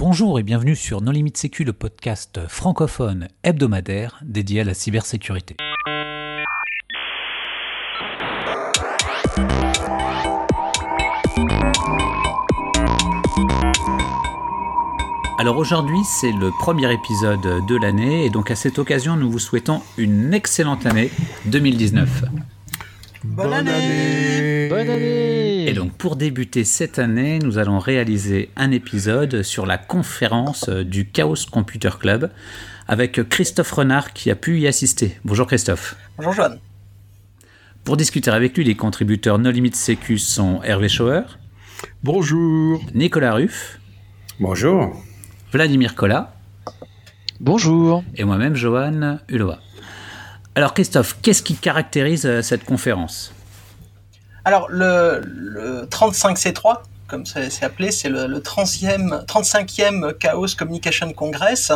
Bonjour et bienvenue sur No Limit Sécu, le podcast francophone hebdomadaire dédié à la cybersécurité. Alors aujourd'hui, c'est le premier épisode de l'année et donc à cette occasion, nous vous souhaitons une excellente année 2019. Bonne année Bonne année Et donc pour débuter cette année, nous allons réaliser un épisode sur la conférence du Chaos Computer Club avec Christophe Renard qui a pu y assister. Bonjour Christophe. Bonjour Joanne. Pour discuter avec lui, les contributeurs No Limit Sécu sont Hervé Schauer. Bonjour. Nicolas Ruff. Bonjour. Vladimir Collat. Bonjour. Et moi-même, Johan Hulova. Alors Christophe, qu'est-ce qui caractérise euh, cette conférence? Alors le, 35C3, comme c'est appelé, c'est le, 35e Chaos Communication Congress.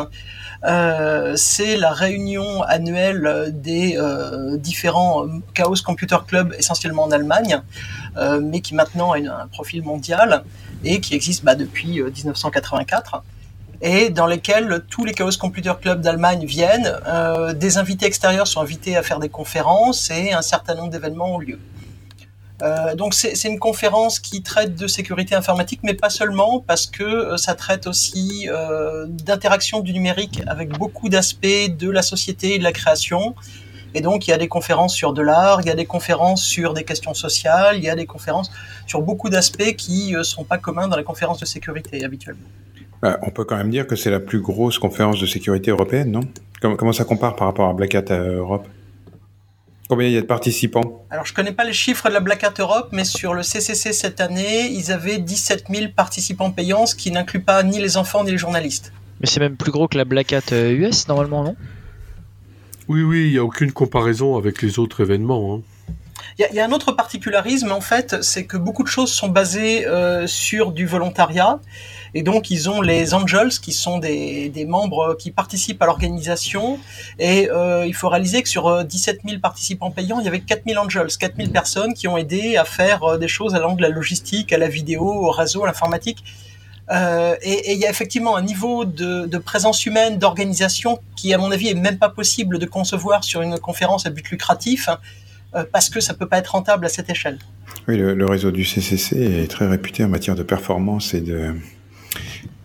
Euh, c'est la réunion annuelle des euh, différents Chaos Computer Club, essentiellement en Allemagne, mais qui maintenant a un profil mondial et qui existe bah, depuis 1984 et dans lesquels tous les Chaos Computer Club d'Allemagne viennent. Euh, des invités extérieurs sont invités à faire des conférences et un certain nombre d'événements ont lieu. Euh, donc c'est une conférence qui traite de sécurité informatique, mais pas seulement, parce que euh, ça traite aussi d'interaction du numérique avec beaucoup d'aspects de la société et de la création. Et donc il y a des conférences sur de l'art, il y a des conférences sur des questions sociales, il y a des conférences sur beaucoup d'aspects qui ne sont pas communs dans les conférences de sécurité habituellement. Bah, on peut quand même dire que c'est la plus grosse conférence de sécurité européenne, non? Comment, ça compare par rapport à Black Hat euh, Europe? Combien il y a de participants Alors, je connais pas les chiffres de la Black Hat Europe, mais sur le CCC cette année, ils avaient 17 000 participants payants, ce qui n'inclut pas ni les enfants ni les journalistes. Mais c'est même plus gros que la Black Hat US, euh, normalement, non? Oui, oui, il n'y a aucune comparaison avec les autres événements. Hein. Il y, a un autre particularisme, en fait, c'est que beaucoup de choses sont basées euh, sur du volontariat. Et donc, ils ont les Angels, qui sont des, membres qui participent à l'organisation. Et euh, il faut réaliser que sur 17 euh, 000 participants payants, il y avait 4 000 Angels, 4 000 personnes qui ont aidé à faire des choses allant de la logistique à la vidéo, au réseau, à l'informatique. Et il y a effectivement un niveau de, de présence humaine, d'organisation, qui, à mon avis, est même pas possible de concevoir sur une conférence à but lucratif, parce que ça peut pas être rentable à cette échelle. Oui, le, le, réseau du CCC est très réputé en matière de performance et de,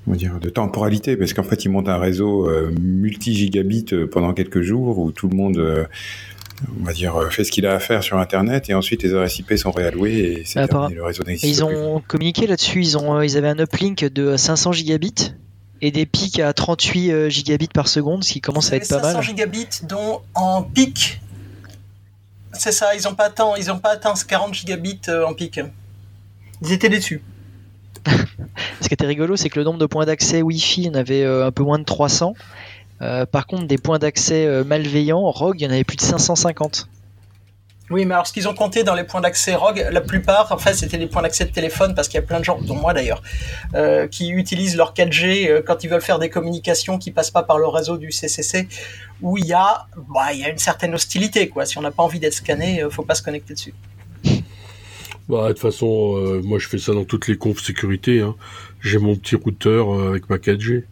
on dire, de temporalité, parce qu'en fait, ils montent un réseau euh, multi-gigabit euh, pendant quelques jours où tout le monde, euh, on va dire, fait ce qu'il a à faire sur Internet et ensuite les adresses IP sont réalloués et c'est le réseau Ils ont communiqué là-dessus, ils, ont, ils avaient un uplink de 500 gigabits et des pics à 38 gigabits par seconde, ce qui commence à être pas mal. 500 gigabits dont en pic, c'est ça, ils n'ont pas atteint, ils ont pas atteint 40 gigabits en pic. Ils étaient déçus. Ce qui était rigolo, c'est que le nombre de points d'accès Wi-Fi, en avait euh, un peu moins de 300. Euh, par contre, des points d'accès euh, malveillants, Rogue, il y en avait plus de 550. Oui, mais alors ce qu'ils ont compté dans les points d'accès Rogue, la plupart, en fait, c'était des points d'accès de téléphone, parce qu'il y a plein de gens, dont moi d'ailleurs, qui utilisent leur 4G quand ils veulent faire des communications qui passent pas par le réseau du CCC, où il y a, bah, il y a une certaine hostilité, quoi. Si on n'a pas envie d'être scanné, faut pas se connecter dessus. Bah, de toute façon, euh, moi je fais ça dans toutes les confs sécurité. Hein. J'ai mon petit routeur euh, avec ma 4G.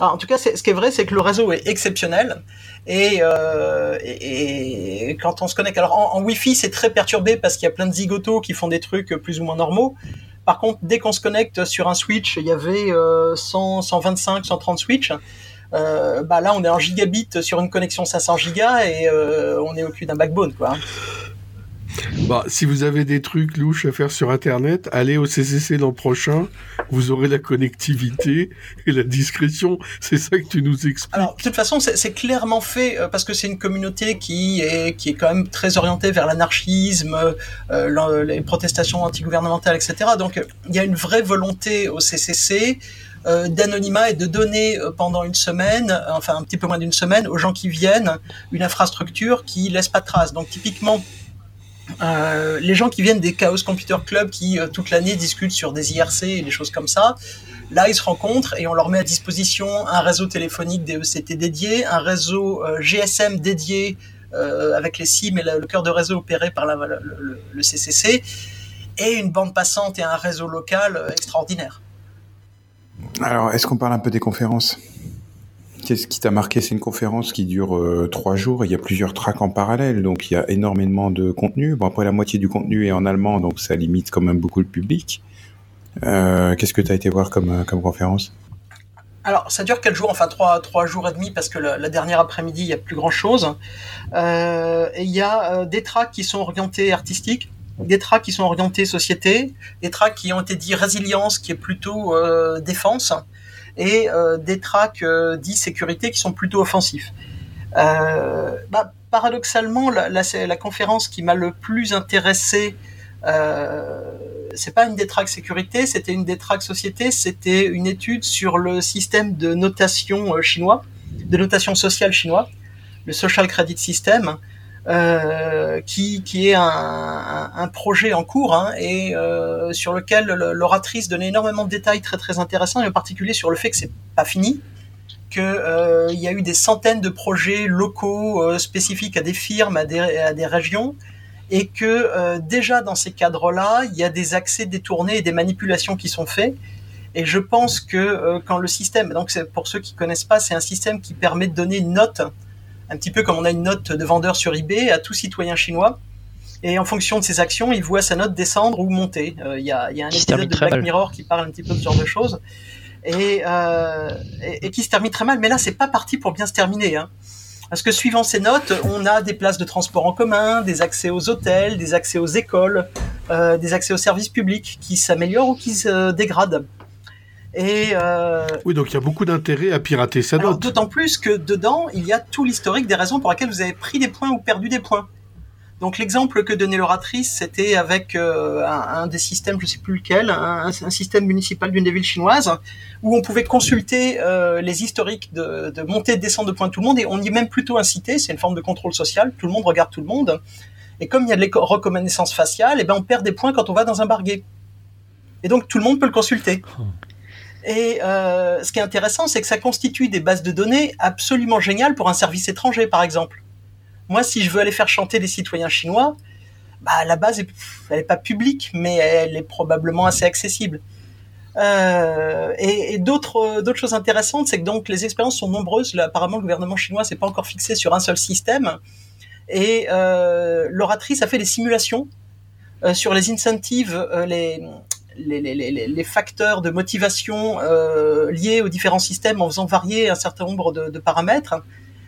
En tout cas, ce qui est vrai, c'est que le réseau est exceptionnel. Et, euh, quand on se connecte, alors en, Wi-Fi, c'est très perturbé parce qu'il y a plein de zigotos qui font des trucs plus ou moins normaux. Par contre, dès qu'on se connecte sur un switch, il y avait 100, 125, 130 switches. bah là, on est en gigabit sur une connexion 500 gigas et on est au cul d'un backbone, quoi. Bah, si vous avez des trucs louches à faire sur Internet, allez au CCC l'an prochain. Vous aurez la connectivité et la discrétion. C'est ça que tu nous expliques. Alors, de toute façon, c'est clairement fait euh, parce que c'est une communauté qui est, qui est quand même très orientée vers l'anarchisme, euh, les protestations antigouvernementales, etc. Donc, il y a une vraie volonté au CCC euh, d'anonymat et de donner pendant une semaine, enfin un petit peu moins d'une semaine, aux gens qui viennent une infrastructure qui laisse pas de traces. Donc typiquement, euh, les gens qui viennent des Chaos Computer Club qui euh, toute l'année discutent sur des IRC et des choses comme ça, là ils se rencontrent et on leur met à disposition un réseau téléphonique DECT dédié, un réseau euh, GSM dédié avec les SIM et le, cœur de réseau opéré par le, CCC et une bande passante et un réseau local extraordinaire. Alors, est-ce qu'on parle un peu des conférences? Qu'est-ce qui t'a marqué? C'est une conférence qui dure euh, trois jours. Il y a plusieurs tracks en parallèle, donc il y a énormément de contenu. Bon, après, la moitié du contenu est en allemand, donc ça limite quand même beaucoup le public. Euh, Qu'est-ce que tu as été voir comme, comme conférence? Alors, ça dure quatre jours, enfin trois, jours et demi, parce que la, dernière après-midi, il y a plus grand-chose. Euh, il y a euh, des tracks qui sont orientés artistiques, des tracks qui sont orientés société, des tracks qui ont été dit résilience, qui est plutôt euh, défense, et euh, des tracks euh, dits sécurité, qui sont plutôt offensifs. Bah, paradoxalement, la, conférence qui m'a le plus intéressé euh, c'est pas une des tracks sécurité, c'était une des tracks société, c'était une étude sur le système de notation euh, chinois, de notation sociale chinois, le Social Credit System, euh, qui, qui est un, un, projet en cours hein, et euh, sur lequel l'oratrice donnait énormément de détails très très intéressants et en particulier sur le fait que c'est pas fini, qu'il euh, y a eu des centaines de projets locaux euh, spécifiques à des firmes, à des, à des régions et que déjà dans ces cadres-là, il y a des accès détournés et des manipulations qui sont faits. Et je pense que quand le système, donc pour ceux qui connaissent pas, c'est un système qui permet de donner une note, un petit peu comme on a une note de vendeur sur eBay à tout citoyen chinois. Et en fonction de ses actions, il voit sa note descendre ou monter. Euh, il y, a, y, a, un épisode de Black mal. Mirror qui parle un petit peu de ce genre de choses. Et, euh, et, et, qui se termine très mal. Mais là, c'est pas parti pour bien se terminer. Hein. Parce que suivant ces notes, on a des places de transport en commun, des accès aux hôtels, des accès aux écoles, euh, des accès aux services publics qui s'améliorent ou qui se dégradent. Et euh, oui, donc il y a beaucoup d'intérêt à pirater sa note. D'autant plus que dedans, il y a tout l'historique des raisons pour lesquelles vous avez pris des points ou perdu des points. Donc l'exemple que donnait l'oratrice, c'était avec euh, un, un, des systèmes, je sais plus lequel, un, un système municipal d'une des villes chinoises, où on pouvait consulter euh, les historiques de, de montée et de descente de points de tout le monde, et on y est même plutôt incité, c'est une forme de contrôle social, tout le monde regarde tout le monde, et comme il y a de la reconnaissance faciale, et ben on perd des points quand on va dans un bar gay. Et donc tout le monde peut le consulter. Et euh, ce qui est intéressant, c'est que ça constitue des bases de données absolument géniales pour un service étranger, par exemple. Moi, si je veux aller faire chanter des citoyens chinois, bah, la base, elle n'est pas publique, mais elle est probablement assez accessible. Euh, et, et d'autres choses intéressantes, c'est que donc les expériences sont nombreuses. Apparemment, le gouvernement chinois s'est pas encore fixé sur un seul système. Et euh, l'oratrice a fait des simulations euh, sur les incentives, euh, les, facteurs de motivation euh, liés aux différents systèmes en faisant varier un certain nombre de, paramètres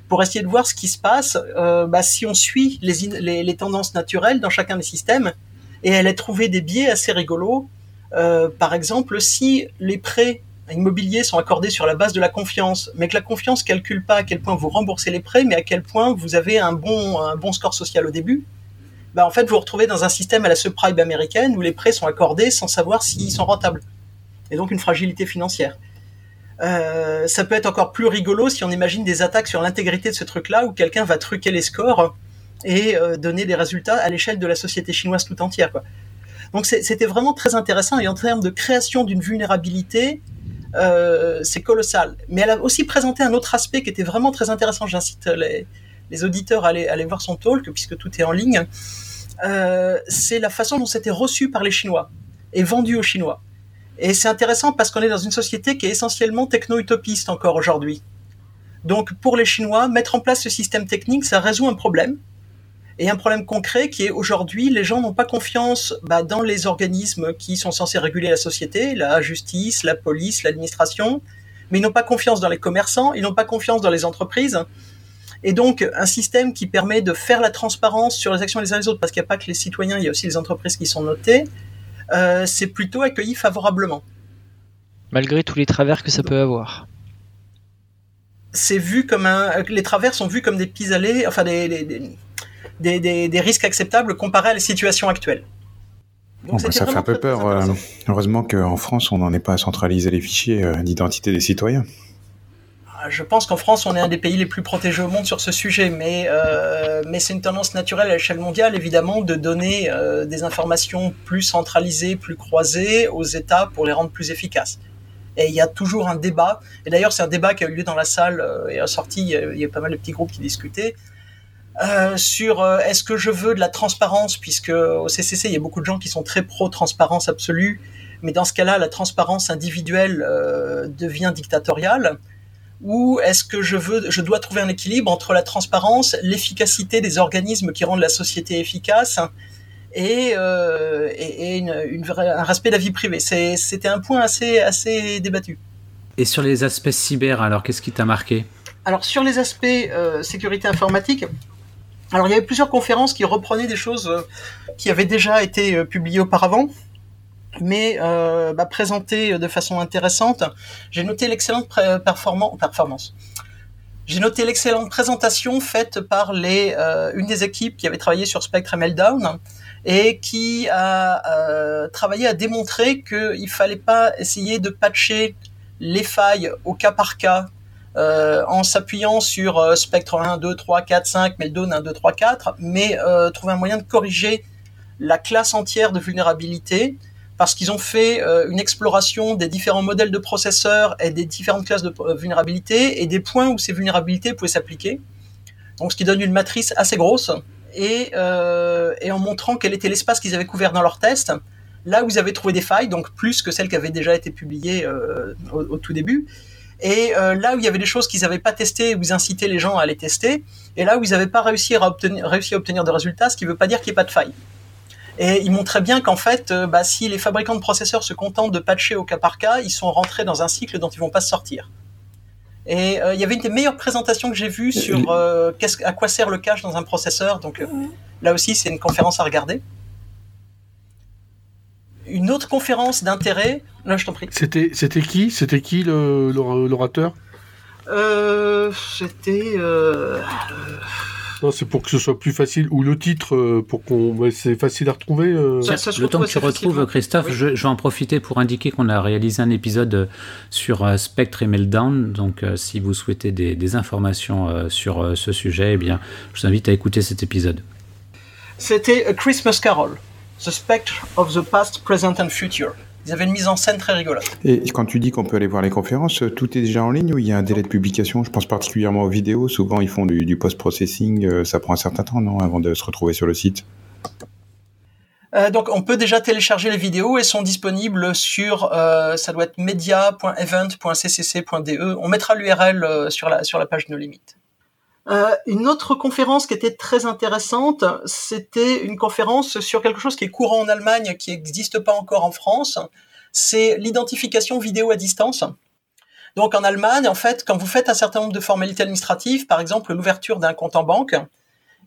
pour essayer de voir ce qui se passe euh, bah, si on suit les, tendances naturelles dans chacun des systèmes. Et elle a trouvé des biais assez rigolos. Euh, par exemple, si les prêts immobiliers sont accordés sur la base de la confiance, mais que la confiance calcule pas à quel point vous remboursez les prêts, mais à quel point vous avez un bon, un bon score social au début, bah en fait vous vous retrouvez dans un système à la subprime américaine où les prêts sont accordés sans savoir s'ils sont rentables. Et donc une fragilité financière. Euh, ça peut être encore plus rigolo si on imagine des attaques sur l'intégrité de ce truc-là où quelqu'un va truquer les scores et euh, donner des résultats à l'échelle de la société chinoise tout entière. Donc c'était vraiment très intéressant et en termes de création d'une vulnérabilité, euh, c'est colossal. Mais elle a aussi présenté un autre aspect qui était vraiment très intéressant. J'incite les, auditeurs à aller, voir son talk puisque tout est en ligne. Euh, c'est la façon dont c'était reçu par les Chinois et vendu aux Chinois. Et c'est intéressant parce qu'on est dans une société qui est essentiellement techno-utopiste encore aujourd'hui. Donc pour les Chinois, mettre en place ce système technique, ça résout un problème. Et un problème concret qui est aujourd'hui, les gens n'ont pas confiance bah, dans les organismes qui sont censés réguler la société, la justice, la police, l'administration, mais ils n'ont pas confiance dans les commerçants, ils n'ont pas confiance dans les entreprises. Et donc, un système qui permet de faire la transparence sur les actions des uns des autres, parce qu'il n'y a pas que les citoyens, il y a aussi les entreprises qui sont notées, euh, c'est plutôt accueilli favorablement. Malgré tous les travers que ça peut avoir. C'est vu comme un, les travers sont vus comme des pis-aller, enfin des des, des, des, des, risques acceptables comparés à la situation actuelle. Donc bon, ça fait un peu peur. Euh, heureusement qu'en France, on n'en est pas à centraliser les fichiers euh, d'identité des citoyens je pense qu'en France, on est un des pays les plus protégés au monde sur ce sujet, mais, euh, c'est une tendance naturelle à l'échelle mondiale, évidemment, de donner euh, des informations plus centralisées, plus croisées aux États pour les rendre plus efficaces. Et il y a toujours un débat, et d'ailleurs c'est un débat qui a eu lieu dans la salle euh, et a sorti, il y, a, il y a pas mal de petits groupes qui discutaient, sur est-ce que je veux de la transparence, puisque au CCC, il y a beaucoup de gens qui sont très pro-transparence absolue, mais dans ce cas-là, la transparence individuelle devient dictatoriale ou est-ce que je veux, je dois trouver un équilibre entre la transparence, l'efficacité des organismes qui rendent la société efficace et, euh, et, une, une, un respect de la vie privée? C'était un point assez, assez débattu. Et sur les aspects cyber, alors qu'est-ce qui t'a marqué? Alors sur les aspects euh, sécurité informatique, alors il y avait plusieurs conférences qui reprenaient des choses euh, qui avaient déjà été publiées auparavant mais euh, bah, présenté de façon intéressante. J'ai noté l'excellente performance. Présentation faite par euh, une des équipes qui avait travaillé sur Spectre Meltdown et qui a euh, travaillé à démontrer qu'il fallait pas essayer de patcher les failles au cas par cas euh, en s'appuyant sur Spectre 1, 2, 3, 4, 5, Meltdown 1, 2, 3, 4, mais trouver un moyen de corriger la classe entière de vulnérabilité parce qu'ils ont fait euh, une exploration des différents modèles de processeurs et des différentes classes de euh, vulnérabilité et des points où ces vulnérabilités pouvaient s'appliquer. Donc, ce qui donne une matrice assez grosse et, euh, en montrant quel était l'espace qu'ils avaient couvert dans leur test, là où ils avaient trouvé des failles, donc plus que celles qui avaient déjà été publiées au, tout début. Et là où il y avait des choses qu'ils n'avaient pas testées, où ils incitaient les gens à les tester, et là où ils n'avaient pas réussi à obtenir, réussi à obtenir de résultats, ce qui ne veut pas dire qu'il n'y ait pas de faille. Et il montrait bien qu'en fait, euh, bah, si les fabricants de processeurs se contentent de patcher au cas par cas, ils sont rentrés dans un cycle dont ils vont pas se sortir. Et euh, il y avait une des meilleures présentations que j'ai vues sur euh, à quoi sert le cache dans un processeur. Donc euh, là aussi, c'est une conférence à regarder. Une autre conférence d'intérêt. Là, je t'en prie. C'était c'était qui? C'était qui l'orateur? Euh, C'était. Non, c'est pour que ce soit plus facile. Ou le titre, euh, pour qu'on. C'est facile à retrouver. Euh... Ça, ça, le temps que tu retrouves, Christophe, oui. je, je, vais en profiter pour indiquer qu'on a réalisé un épisode sur euh, Spectre et Meltdown. Donc, euh, si vous souhaitez des, des informations euh, sur ce sujet, eh bien, je vous invite à écouter cet épisode. C'était A Christmas Carol, The Spectre of the Past, Present and Future. Ils avaient une mise en scène très rigolote. Et quand tu dis qu'on peut aller voir les conférences, tout est déjà en ligne ou il y a un délai de publication? Je pense particulièrement aux vidéos. Souvent, ils font du, du post-processing. Ça prend un certain temps, non, avant de se retrouver sur le site? Euh, donc on peut déjà télécharger les vidéos et sont disponibles sur euh, ça doit être media.event.ccc.de. On mettra l'URL euh, sur la sur la page de nos limites. Euh, une autre conférence qui était très intéressante, c'était une conférence sur quelque chose qui est courant en Allemagne, qui n'existe pas encore en France. C'est l'identification vidéo à distance. Donc en Allemagne, en fait, quand vous faites un certain nombre de formalités administratives, par exemple l'ouverture d'un compte en banque,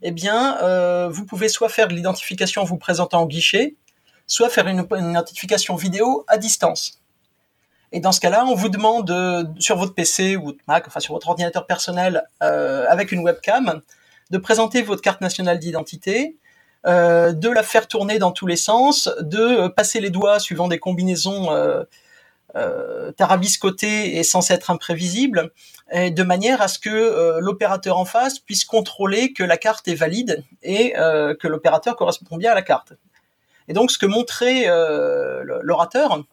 eh bien, euh, vous pouvez soit faire de l'identification en vous présentant au guichet, soit faire une, une identification vidéo à distance. Et dans ce cas-là, on vous demande euh, sur votre PC ou Mac, enfin sur votre ordinateur personnel, euh, avec une webcam, de présenter votre carte nationale d'identité, euh, de la faire tourner dans tous les sens, de passer les doigts suivant des combinaisons tarabiscotées et censées être imprévisibles, de manière à ce que l'opérateur en face puisse contrôler que la carte est valide et que l'opérateur correspond bien à la carte. Et donc, ce que montrait l'orateur,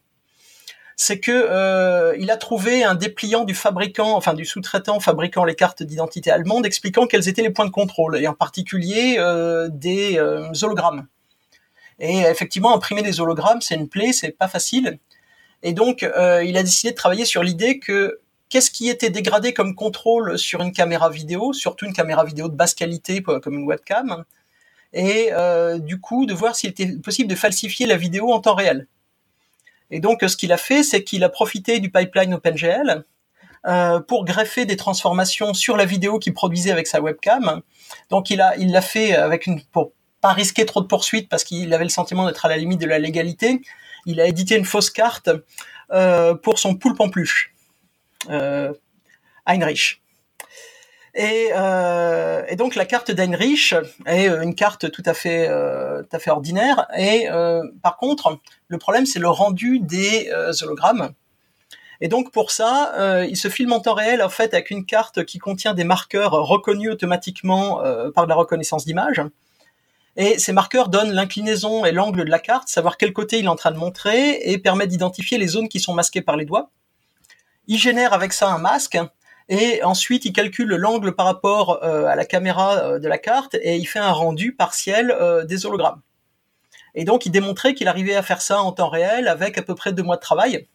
c'est que euh, il a trouvé un dépliant du fabricant, enfin du sous-traitant fabriquant les cartes d'identité allemandes, expliquant quels étaient les points de contrôle, et en particulier euh, des euh, hologrammes. Et effectivement, imprimer des hologrammes, c'est une plaie, c'est pas facile. Et donc, euh, il a décidé de travailler sur l'idée que qu'est-ce qui était dégradé comme contrôle sur une caméra vidéo, surtout une caméra vidéo de basse qualité comme une webcam, et du coup de voir s'il était possible de falsifier la vidéo en temps réel. Et donc, ce qu'il a fait, c'est qu'il a profité du pipeline OpenGL euh, pour greffer des transformations sur la vidéo qu'il produisait avec sa webcam. Donc, il a, il l'a fait avec une, pour pas risquer trop de poursuites parce qu'il avait le sentiment d'être à la limite de la légalité. Il a édité une fausse carte euh, pour son poulpe en peluche, euh, Heinrich. Et, euh, et, donc la carte d'Heinrich est une carte tout à fait, euh, ordinaire. Et euh, par contre, le problème c'est le rendu des euh, hologrammes. Et donc pour ça, euh, il se filme en temps réel en fait avec une carte qui contient des marqueurs reconnus automatiquement euh, par la reconnaissance d'image. Et ces marqueurs donnent l'inclinaison et l'angle de la carte, savoir quel côté il est en train de montrer, et permet d'identifier les zones qui sont masquées par les doigts. Il génère avec ça un masque et ensuite il calcule l'angle par rapport euh, à la caméra euh, de la carte et il fait un rendu partiel euh, des hologrammes. Et donc, il démontrait qu'il arrivait à faire ça en temps réel avec à peu près deux mois de travail.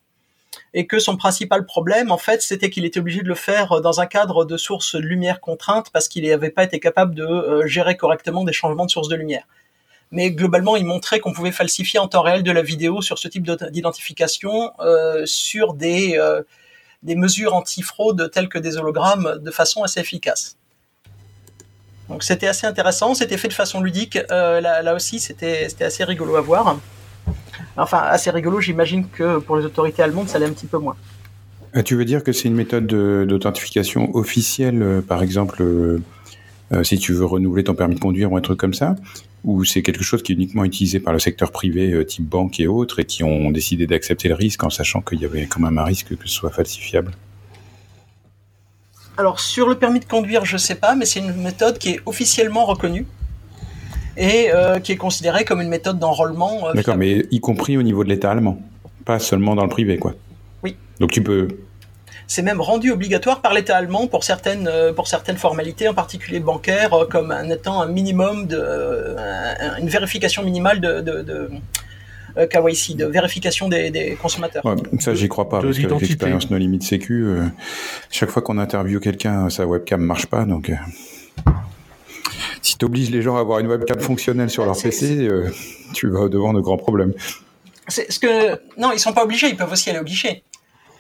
Et que son principal problème, en fait, c'était qu'il était obligé de le faire dans un cadre de source de lumière contrainte parce qu'il n'avait pas été capable de gérer correctement des changements de source de lumière. Mais globalement, il montrait qu'on pouvait falsifier en temps réel de la vidéo sur ce type d'identification sur des, des mesures anti-fraude telles que des hologrammes de façon assez efficace. Donc c'était assez intéressant, c'était fait de façon ludique. Euh, là, aussi, c'était assez rigolo à voir. Enfin, assez rigolo, j'imagine que pour les autorités allemandes, ça allait un petit peu moins. Ah, tu veux dire que c'est une méthode d'authentification officielle, euh, par exemple, euh, si tu veux renouveler ton permis de conduire ou un truc comme ça Ou c'est quelque chose qui est uniquement utilisé par le secteur privé, type banque et autres, et qui ont décidé d'accepter le risque en sachant qu'il y avait quand même un risque que ce soit falsifiable? Alors sur le permis de conduire, je sais pas, mais c'est une méthode qui est officiellement reconnue et euh, qui est considérée comme une méthode d'enrôlement. Euh, D'accord, mais y compris au niveau de l'État allemand, pas seulement dans le privé, quoi. Oui. Donc tu peux. C'est même rendu obligatoire par l'État allemand pour certaines euh, pour certaines formalités, en particulier bancaires, comme en étant un minimum de une vérification minimale de euh, KYC, de vérification des, consommateurs. ça, j'y crois pas, parce que l'expérience No Limit Sécu, euh, chaque fois qu'on interviewe quelqu'un, sa webcam marche pas, donc... Euh, si tu obliges les gens à avoir une webcam fonctionnelle sur leur PC, tu vas devant de grands problèmes. C'est ce que non, ils sont pas obligés, ils peuvent aussi aller au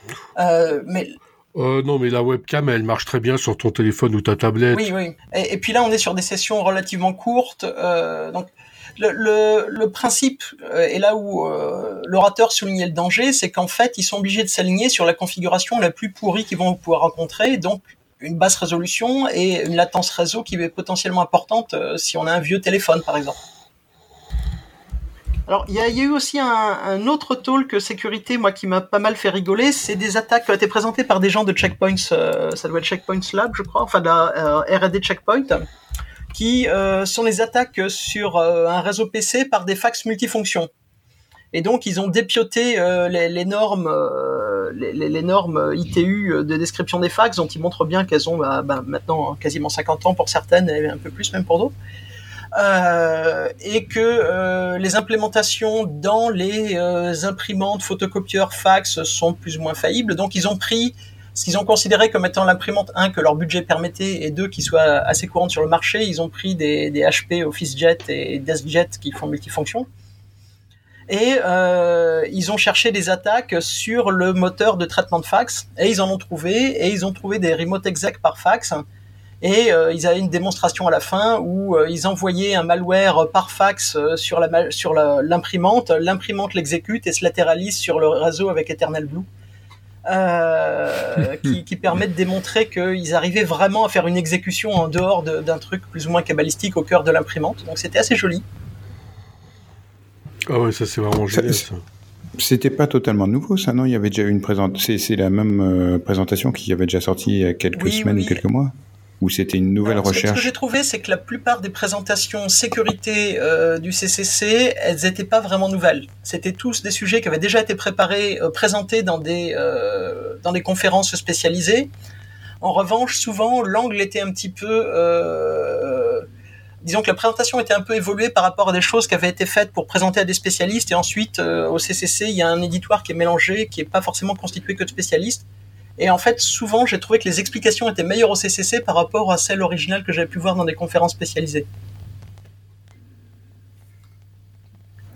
guichet. mais non, mais la webcam, elle marche très bien sur ton téléphone ou ta tablette. Oui, oui. Et, et puis là, on est sur des sessions relativement courtes, donc le, le, principe, euh, et là où euh, l'orateur soulignait le danger, c'est qu'en fait, ils sont obligés de s'aligner sur la configuration la plus pourrie qu'ils vont pouvoir rencontrer, donc une basse résolution et une latence réseau qui est potentiellement importante euh, si on a un vieux téléphone, par exemple. Alors, il y, a eu aussi un, un, autre talk sécurité, moi, qui m'a pas mal fait rigoler. C'est des attaques qui ont été présentées par des gens de Checkpoints, ça doit être Checkpoints Lab, je crois, enfin de la R&D Checkpoint, qui euh, sont les attaques sur euh, un réseau PC par des fax multifonctions. Et donc ils ont dépioté euh, les, normes, les, normes ITU de description des fax, dont ils montrent bien qu'elles ont bah, bah, maintenant quasiment 50 ans pour certaines et un peu plus même pour d'autres. Euh, et que euh, les implémentations dans les imprimantes, photocopieurs, fax sont plus ou moins faillibles. Donc ils ont pris ce qu'ils ont considéré comme étant l'imprimante, un, que leur budget permettait, et deux, qui soit assez courante sur le marché, ils ont pris des, HP OfficeJet et DeskJet qui font multifonction. Et euh, ils ont cherché des attaques sur le moteur de traitement de fax, et ils en ont trouvé, et ils ont trouvé des remote exec par fax, et euh, ils avaient une démonstration à la fin où euh, ils envoyaient un malware par fax euh, sur la sur l'imprimante, l'imprimante l'exécute et se latéralise sur le réseau avec Eternal Blue euh, qui, qui permet de démontrer qu'ils arrivaient vraiment à faire une exécution en dehors d'un truc plus ou moins cabalistique au cœur de l'imprimante. Donc c'était assez joli. Ah ouais, ça c'est vraiment génial. C'était pas totalement nouveau, ça, non? Il y avait déjà une présentation. C'est la même euh, présentation qui avait déjà sorti il y a quelques semaines ou quelques mois ou c'était une nouvelle recherche Ce que j'ai trouvé, c'est que la plupart des présentations sécurité euh, du CCC, elles n'étaient pas vraiment nouvelles. C'était tous des sujets qui avaient déjà été préparés, euh, présentés dans des, euh, dans des conférences spécialisées. En revanche, souvent, l'angle était un petit peu... disons que la présentation était un peu évoluée par rapport à des choses qui avaient été faites pour présenter à des spécialistes, et ensuite, au CCC, il y a un éditoire qui est mélangé, qui n'est pas forcément constitué que de spécialistes, et en fait, souvent, j'ai trouvé que les explications étaient meilleures au CCC par rapport à celles originales que j'avais pu voir dans des conférences spécialisées.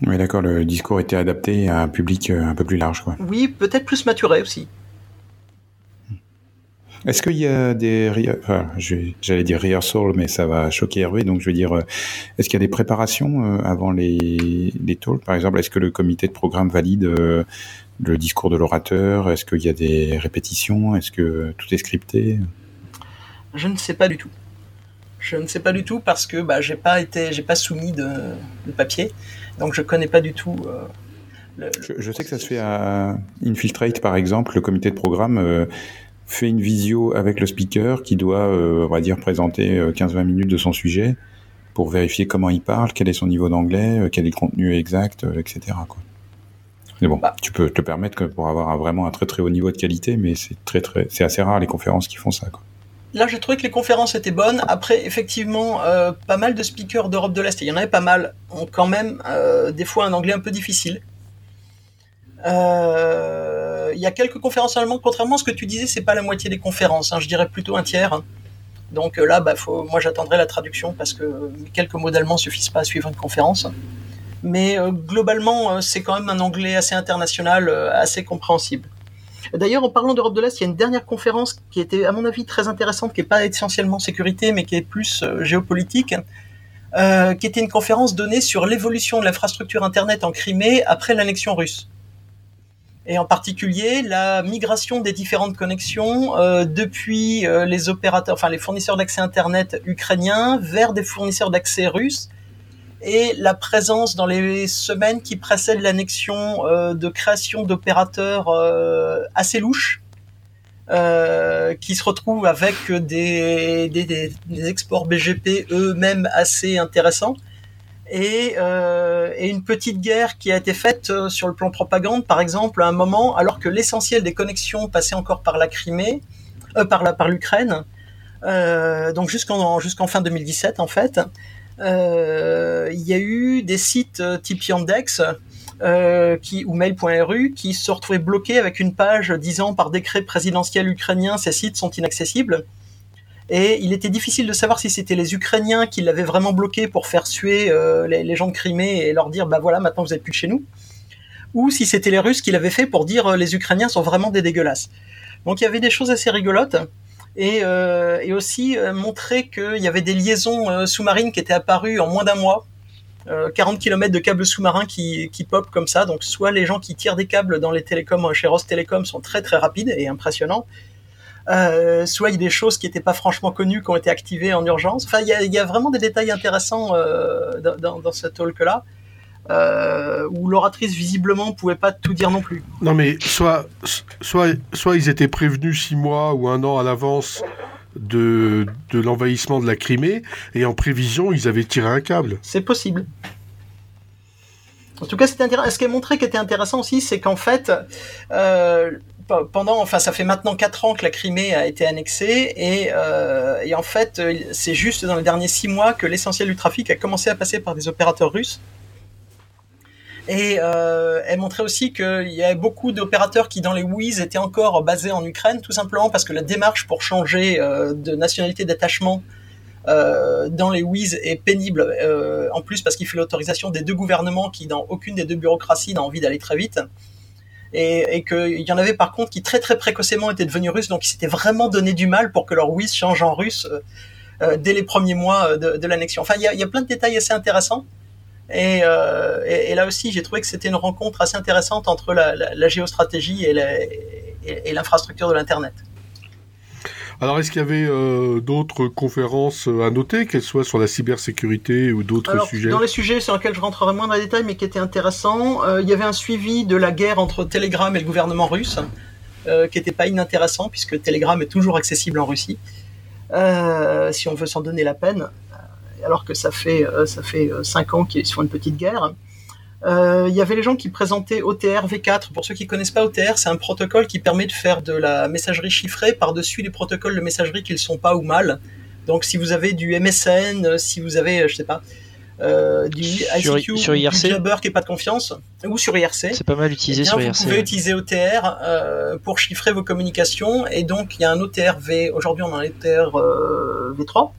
Oui, d'accord, le discours était adapté à un public euh, un peu plus large, quoi. Oui, peut-être plus maturé aussi. Est-ce qu'il y a des, enfin, j'allais dire rehearsal, mais ça va choquer Hervé, donc je veux dire, euh, est-ce qu'il y a des préparations euh, avant les, les talks, par exemple Est-ce que le comité de programme valide le discours de l'orateur Est-ce qu'il y a des répétitions Est-ce que tout est scripté? Je ne sais pas du tout. Je ne sais pas du tout parce que bah, j'ai pas été, j'ai pas soumis de, papier, donc je connais pas du tout. Euh, je, sais que ça se fait à Infiltrate par exemple, le comité de programme. Euh, fait une visio avec le speaker qui doit, euh, on va dire, présenter 15-20 minutes de son sujet pour vérifier comment il parle, quel est son niveau d'anglais, quel est le contenu exact, etc. Quoi. Mais bon, bah. tu peux te permettre que pour avoir vraiment un très très haut niveau de qualité, mais c'est très très, c'est assez rare les conférences qui font ça. Quoi. là, j'ai trouvé que les conférences étaient bonnes. Après, effectivement, euh, pas mal de speakers d'Europe de l'Est, il y en avait pas mal, ont quand même euh, des fois un anglais un peu difficile. Euh, il y a quelques conférences allemandes, contrairement à ce que tu disais, c'est pas la moitié des conférences, hein, je dirais plutôt un tiers. Donc là, bah, faut, moi j'attendrai la traduction parce que quelques mots d'allemand suffisent pas à suivre une conférence. Mais globalement, c'est quand même un anglais assez international, assez compréhensible. D'ailleurs, en parlant d'Europe de l'Est, il y a une dernière conférence qui était, à mon avis, très intéressante, qui n'est pas essentiellement sécurité, mais qui est plus euh, géopolitique, euh, qui était une conférence donnée sur l'évolution de l'infrastructure Internet en Crimée après l'annexion russe. Et en particulier, la migration des différentes connexions euh, depuis les fournisseurs d'accès Internet ukrainiens vers des fournisseurs d'accès russes et la présence dans les semaines qui précèdent l'annexion euh, de création d'opérateurs euh, assez louches, euh, qui se retrouvent avec des, des, des, exports BGP eux-mêmes assez intéressants, et, et, une petite guerre qui a été faite sur le plan propagande, par exemple, à un moment, alors que l'essentiel des connexions passait encore par la Crimée, par la par l'Ukraine, donc jusqu'en jusqu'en fin 2017 en fait. Euh, il y a eu des sites euh, type Yandex euh, ou mail.ru qui se retrouvaient bloqués avec une page disant par décret présidentiel ukrainien ces sites sont inaccessibles. Et il était difficile de savoir si c'était les Ukrainiens qui l'avaient vraiment bloqué pour faire suer les, gens de Crimée et leur dire bah voilà maintenant vous êtes plus chez nous, ou si c'était les Russes qui l'avaient fait pour dire les Ukrainiens sont vraiment des dégueulasses. Donc il y avait des choses assez rigolotes et, euh, et aussi euh, montrer qu'il y avait des liaisons euh, sous-marines qui étaient apparues en moins d'un mois. 40 km de câbles sous-marins qui, qui pop comme ça. Donc soit les gens qui tirent des câbles dans les télécoms chez Ross Telecom sont très très rapides et impressionnants. Soit il y a des choses qui n'étaient pas franchement connues qui ont été activées en urgence. Enfin, il y a, vraiment des détails intéressants dans, dans, ce talk-là euh, où l'oratrice visiblement pouvait pas tout dire non plus. Non mais soit, soit, soit ils étaient prévenus six mois ou un an à l'avance de, de l'envahissement de la Crimée et en prévision ils avaient tiré un câble. C'est possible. En tout cas, ce qui est montré qui était intéressant aussi, c'est qu'en fait, euh, pendant, enfin, ça fait maintenant quatre ans que la Crimée a été annexée et, euh, et en fait, c'est juste dans les derniers six mois que l'essentiel du trafic a commencé à passer par des opérateurs russes. Et euh, elle montrait aussi qu'il y avait beaucoup d'opérateurs qui, dans les WIZ, étaient encore basés en Ukraine, tout simplement parce que la démarche pour changer euh, de nationalité d'attachement euh, dans les WIZ est pénible. En plus, parce qu'il fait l'autorisation des deux gouvernements qui, dans aucune des deux bureaucraties, n'a envie d'aller très vite. Et, qu'il y en avait par contre qui très très précocement étaient devenus russes, donc ils s'étaient vraiment donné du mal pour que leur WIZ change en russe dès les premiers mois de, l'annexion. Enfin, il y a plein de détails assez intéressants. Euh, et, et, là aussi, j'ai trouvé que c'était une rencontre assez intéressante entre la, la, la géostratégie et l'infrastructure de l'Internet. Alors, est-ce qu'il y avait euh, d'autres conférences à noter, qu'elles soient sur la cybersécurité ou d'autres sujets? Dans les sujets sur lesquels je rentrerai moins dans les détails, mais qui étaient intéressants, euh, il y avait un suivi de la guerre entre Telegram et le gouvernement russe, euh, qui n'était pas inintéressant, puisque Telegram est toujours accessible en Russie, euh, si on veut s'en donner la peine alors que ça fait euh, ça fait euh, cinq ans qu'ils sont une petite guerre. Euh, il y avait les gens qui présentaient OTR V4. Pour ceux qui connaissent pas OTR, c'est un protocole qui permet de faire de la messagerie chiffrée par-dessus les protocoles de messagerie qui ne sont pas ou mal. Donc si vous avez du MSN, si vous avez, je sais pas, euh, du ICQ, sur, IRC. du Jabber qui est pas de confiance, ou sur IRC. C'est pas mal utilisé eh sur IRC. Vous pouvez utiliser OTR euh, pour chiffrer vos communications. Et donc il y a un OTR V. Aujourd'hui on a un OTR euh, V3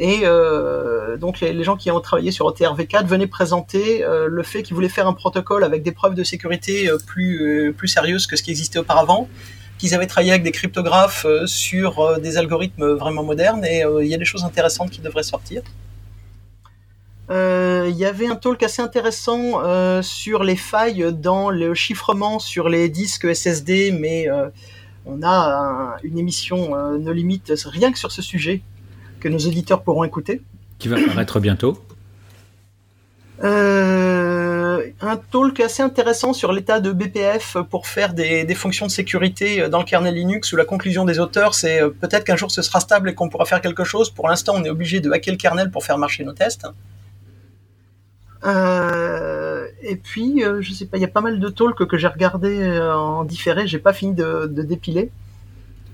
et euh, donc les, gens qui ont travaillé sur OTRV4 venaient présenter euh, le fait qu'ils voulaient faire un protocole avec des preuves de sécurité euh, plus, plus sérieuses que ce qui existait auparavant, qu'ils avaient travaillé avec des cryptographes sur des algorithmes vraiment modernes, et il y a des choses intéressantes qui devraient sortir. Il y avait un talk assez intéressant sur les failles dans le chiffrement sur les disques SSD, mais on a une émission No Limite rien que sur ce sujet que nos auditeurs pourront écouter. Qui va paraître bientôt. Euh, un talk assez intéressant sur l'état de BPF pour faire des, des, fonctions de sécurité dans le kernel Linux où la conclusion des auteurs c'est euh, peut-être qu'un jour ce sera stable et qu'on pourra faire quelque chose. Pour l'instant on est obligé de hacker le kernel pour faire marcher nos tests. Euh, et puis, je sais pas, il y a pas mal de talks que j'ai regardé en différé, j'ai pas fini de, de dépiler.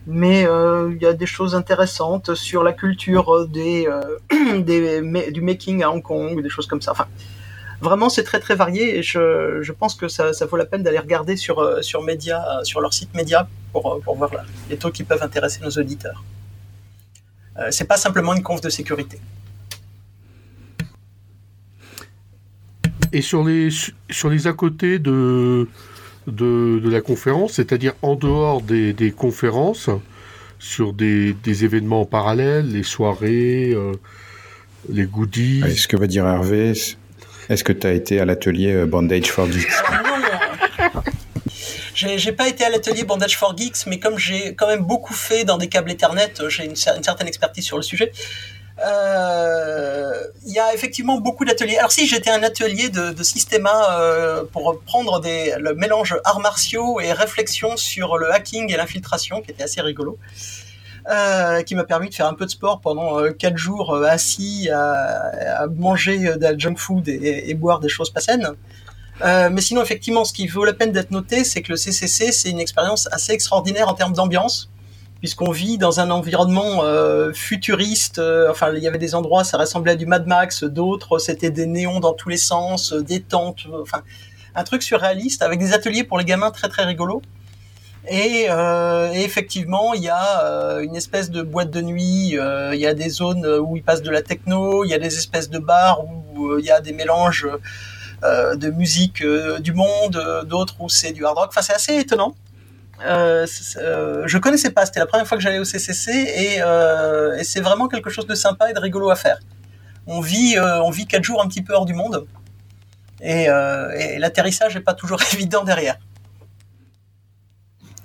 Mais il y a des choses intéressantes sur la culture des du making à Hong Kong, des choses comme ça. Enfin, vraiment c'est très très varié et je, je pense que ça, ça, vaut la peine d'aller regarder sur, euh, sur Média, sur leur site Média pour, euh, pour voir les trucs qui peuvent intéresser nos auditeurs. Euh, c'est pas simplement une conf de sécurité. Et sur les, sur les à côté de, de, de la conférence, c'est-à-dire en dehors des, des conférences, sur des, des, événements parallèles, les soirées, les goodies. ce que va dire Hervé, est-ce que tu as été à l'atelier euh, Bandage for Geeks Non, j'ai pas été à l'atelier Bandage for Geeks, mais comme j'ai quand même beaucoup fait dans des câbles Ethernet, euh, j'ai une, certaine expertise sur le sujet. Euh, il y a effectivement beaucoup d'ateliers. Alors si j'étais un atelier de, de Systema pour prendre le mélange arts martiaux et réflexion sur le hacking et l'infiltration, qui était assez rigolo. Euh, qui m'a permis de faire un peu de sport pendant euh, quatre jours euh, assis à, manger de la junk food et, boire des choses pas saines. mais sinon, effectivement, ce qui vaut la peine d'être noté, c'est que le CCC, c'est une expérience assez extraordinaire en termes d'ambiance, puisqu'on vit dans un environnement futuriste. enfin, il y avait des endroits, ça ressemblait à du Mad Max, d'autres, c'était des néons dans tous les sens, des tentes, enfin, un truc surréaliste avec des ateliers pour les gamins très très rigolos. Et, euh, effectivement, il y a euh, une espèce de boîte de nuit, euh, il y a des zones où il passe de la techno, il y a des espèces de bars où euh, il y a des mélanges euh, de musique du monde, d'autres où c'est du hard rock. Enfin, c'est assez étonnant. Je connaissais pas, c'était la première fois que j'allais au CCC et, et c'est vraiment quelque chose de sympa et de rigolo à faire. On vit, on vit quatre jours un petit peu hors du monde et, l'atterrissage n'est pas toujours évident derrière.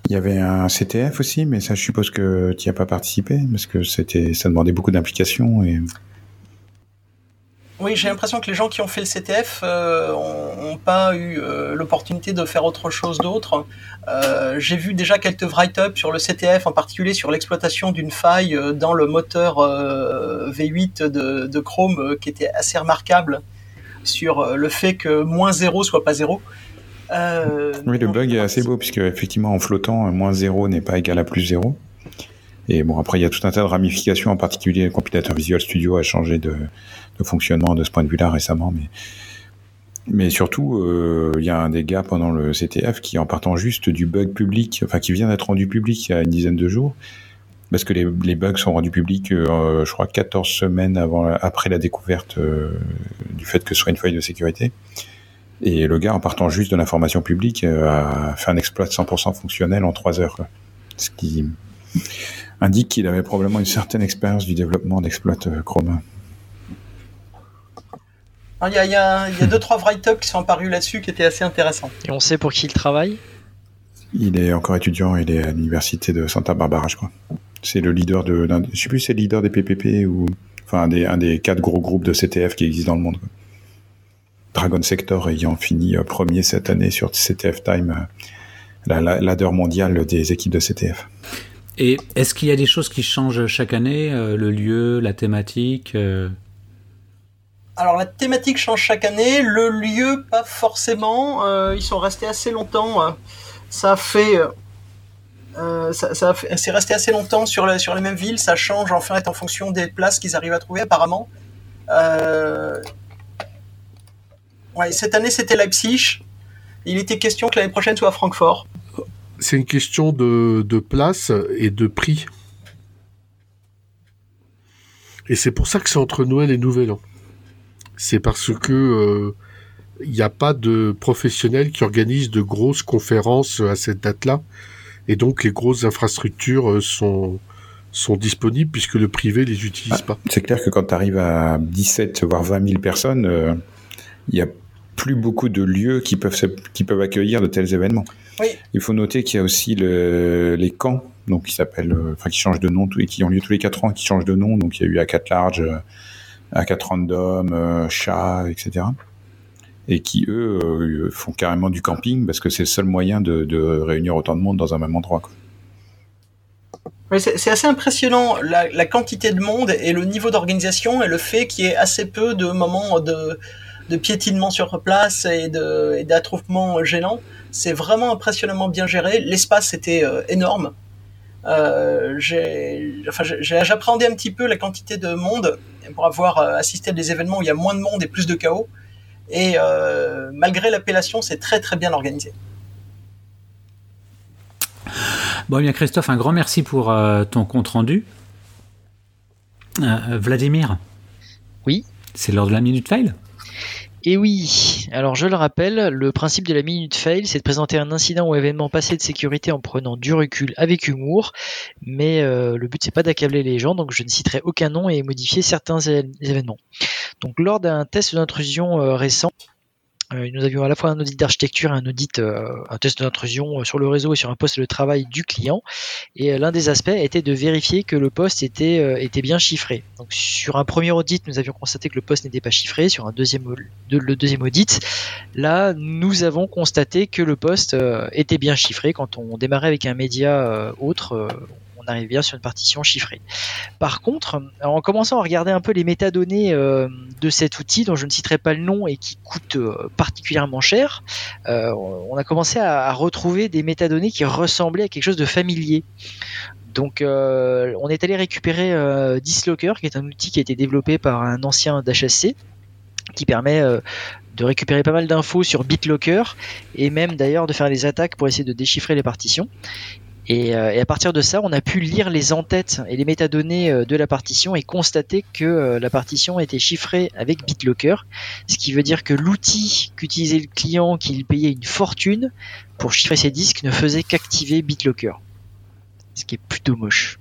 Il y avait un CTF aussi, mais ça, je suppose que tu n'y as pas participé, parce que ça demandait beaucoup d'implication. Et... Oui, j'ai l'impression que les gens qui ont fait le CTF n'ont euh, pas eu euh, l'opportunité de faire autre chose d'autre. Euh, j'ai vu déjà quelques write-up sur le CTF, en particulier sur l'exploitation d'une faille dans le moteur euh, V8 de, de, Chrome, qui était assez remarquable sur le fait que moins zéro soit pas zéro. Euh, oui, le bug est assez beau, puisque effectivement, en flottant, moins 0 n'est pas égal à plus 0. Et bon, après, il y a tout un tas de ramifications, en particulier le compilateur Visual Studio a changé de, de fonctionnement de ce point de vue-là récemment, mais, mais surtout, euh, il y a un des gars pendant le CTF qui, en partant juste du bug public, enfin, qui vient d'être rendu public il y a une dizaine de jours, parce que les, bugs sont rendus publics, euh, je crois, 14 semaines avant, après la découverte euh, du fait que ce soit une faille de sécurité. Et le gars, en partant juste de l'information publique, a fait un exploit de 100% fonctionnel en 3 heures. Ce qui indique qu'il avait probablement une certaine expérience du développement d'exploit euh, Chrome. Il y a, y, a, y a deux, trois write-up qui sont apparus là-dessus qui étaient assez intéressants. Et on sait pour qui il travaille Il est encore étudiant, il est à l'université de Santa Barbara, je crois. C'est le leader de. Je sais plus si c'est le leader des PPP ou. Enfin, un des, un des quatre gros groupes de CTF qui existent dans le monde. Quoi. Dragon Sector ayant fini euh, premier cette année sur CTF Time, euh, la ladder mondiale des équipes de CTF. Et est-ce qu'il y a des choses qui changent chaque année euh, Le lieu, la thématique Alors la thématique change chaque année, le lieu pas forcément. ils sont restés assez longtemps. ça fait... Euh, ça, ça c'est resté assez longtemps sur, les mêmes villes, ça change en fait en fonction des places qu'ils arrivent à trouver apparemment. Euh, cette année c'était Leipzig. Il était question que l'année prochaine soit à Francfort. C'est une question de, de, place et de prix. Et c'est pour ça que c'est entre Noël et Nouvel An. C'est parce que il euh, n'y a pas de professionnels qui organisent de grosses conférences à cette date-là. Et donc les grosses infrastructures euh, sont, sont disponibles puisque le privé les utilise ah, pas. C'est clair que quand tu arrives à 17 voire 20 000 personnes, euh, il y a plus beaucoup de lieux qui peuvent, qui peuvent accueillir de tels événements. Oui. Il faut noter qu'il y a aussi le, les camps, donc qui s'appellent, euh, enfin qui changent de nom et qui ont lieu tous les 4 ans, qui changent de nom. Donc il y a eu A4 Large, A4 Random, Chat, etc. Et qui eux euh, font carrément du camping parce que c'est le seul moyen de, réunir autant de monde dans un même endroit. Quoi. C'est assez impressionnant la, quantité de monde et le niveau d'organisation et le fait qu'il y ait assez peu de moments de piétinement sur place et d'attroupement gênant. C'est vraiment impressionnamment bien géré. L'espace était euh, énorme. Euh, j'ai, enfin, j'appréhendais un petit peu la quantité de monde pour avoir euh, assisté à des événements où il y a moins de monde et plus de chaos. Et euh, malgré l'appellation, c'est très très bien organisé. Bon, eh bien Christophe, un grand merci pour ton compte rendu. Vladimir? Oui. C'est l'heure de la minute fail? Et oui, alors je le rappelle, le principe de la minute fail, c'est de présenter un incident ou événement passé de sécurité en prenant du recul avec humour, mais euh, le but c'est pas d'accabler les gens, donc je ne citerai aucun nom et modifier certains événements. Donc lors d'un test d'intrusion euh, récent, nous avions à la fois un audit d'architecture un audit, euh, un test d'intrusion euh, sur le réseau et sur un poste de travail du client. Et l'un des aspects était de vérifier que le poste était, était bien chiffré. Donc sur un premier audit, nous avions constaté que le poste n'était pas chiffré. Sur un deuxième, le deuxième audit, là, nous avons constaté que le poste était bien chiffré. Quand on démarrait avec un média autre, arrive bien sur une partition chiffrée. Par contre, en commençant à regarder un peu les métadonnées euh, de cet outil, dont je ne citerai pas le nom et qui coûte euh, particulièrement cher, euh, on a commencé à, retrouver des métadonnées qui ressemblaient à quelque chose de familier. Donc, on est allé récupérer Dislocker, qui est un outil qui a été développé par un ancien d'HSC, qui permet de récupérer pas mal d'infos sur BitLocker et même d'ailleurs de faire des attaques pour essayer de déchiffrer les partitions. Euh, et, à partir de ça, on a pu lire les entêtes et les métadonnées euh, de la partition et constater que euh, la partition était chiffrée avec BitLocker, ce qui veut dire que l'outil qu'utilisait le client, qu'il payait une fortune pour chiffrer ses disques, ne faisait qu'activer BitLocker. Ce qui est plutôt moche.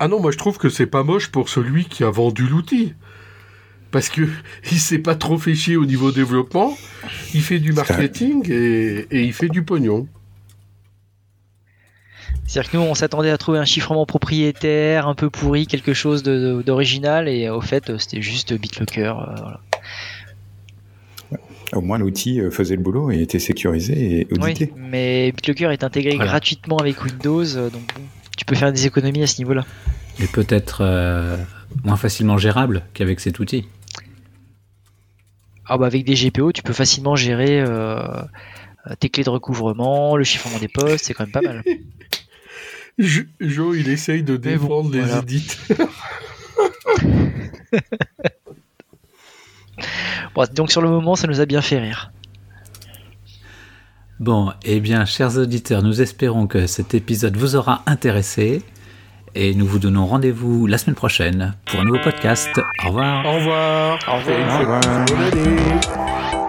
Ah non, moi je trouve que c'est pas moche pour celui qui a vendu l'outil. Parce que il s'est pas trop fait chier au niveau développement, il fait du marketing et il fait du pognon. C'est-à-dire que nous, on s'attendait à trouver un chiffrement propriétaire un peu pourri, quelque chose d'original, et au fait, c'était juste BitLocker. Euh, au moins, l'outil euh, faisait le boulot et était sécurisé et audité. Oui, mais BitLocker est intégré gratuitement avec Windows, euh, donc tu peux faire des économies à ce niveau-là. Et peut-être moins facilement gérable qu'avec cet outil. Ah bah avec des GPO, tu peux facilement gérer tes clés de recouvrement, le chiffrement des postes, c'est quand même pas mal. Jo, il essaye de défendre les éditeurs. donc sur le moment, ça nous a bien fait rire. Bon, eh bien, chers auditeurs, nous espérons que cet épisode vous aura intéressé et nous vous donnons rendez-vous la semaine prochaine pour un nouveau podcast. Au revoir. Au revoir. Au revoir. Au revoir.